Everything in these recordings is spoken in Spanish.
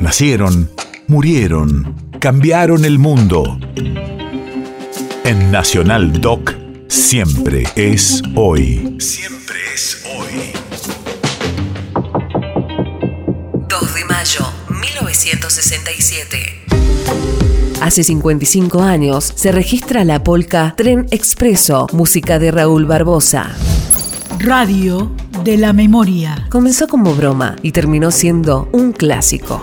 Nacieron, murieron, cambiaron el mundo. En Nacional Doc, siempre es hoy. Siempre es hoy. 2 de mayo, 1967. Hace 55 años se registra la polca Tren Expreso, música de Raúl Barbosa. Radio de la Memoria. Comenzó como broma y terminó siendo un clásico.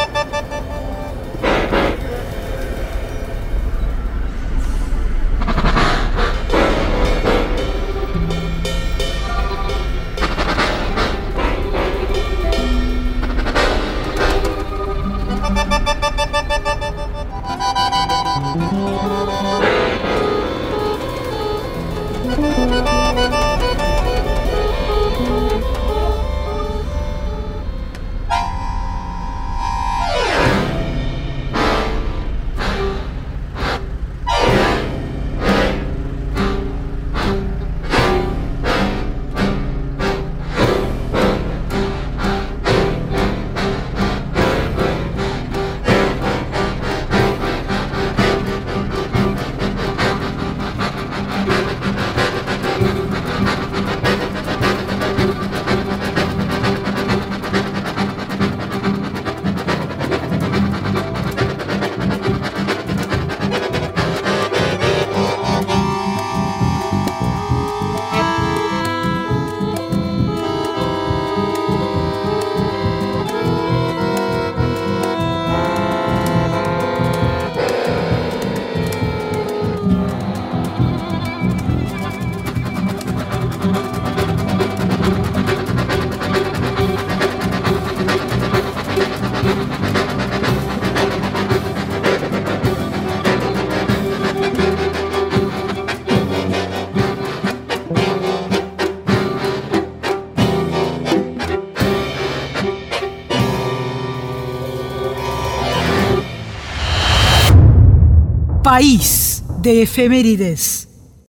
País de efemérides.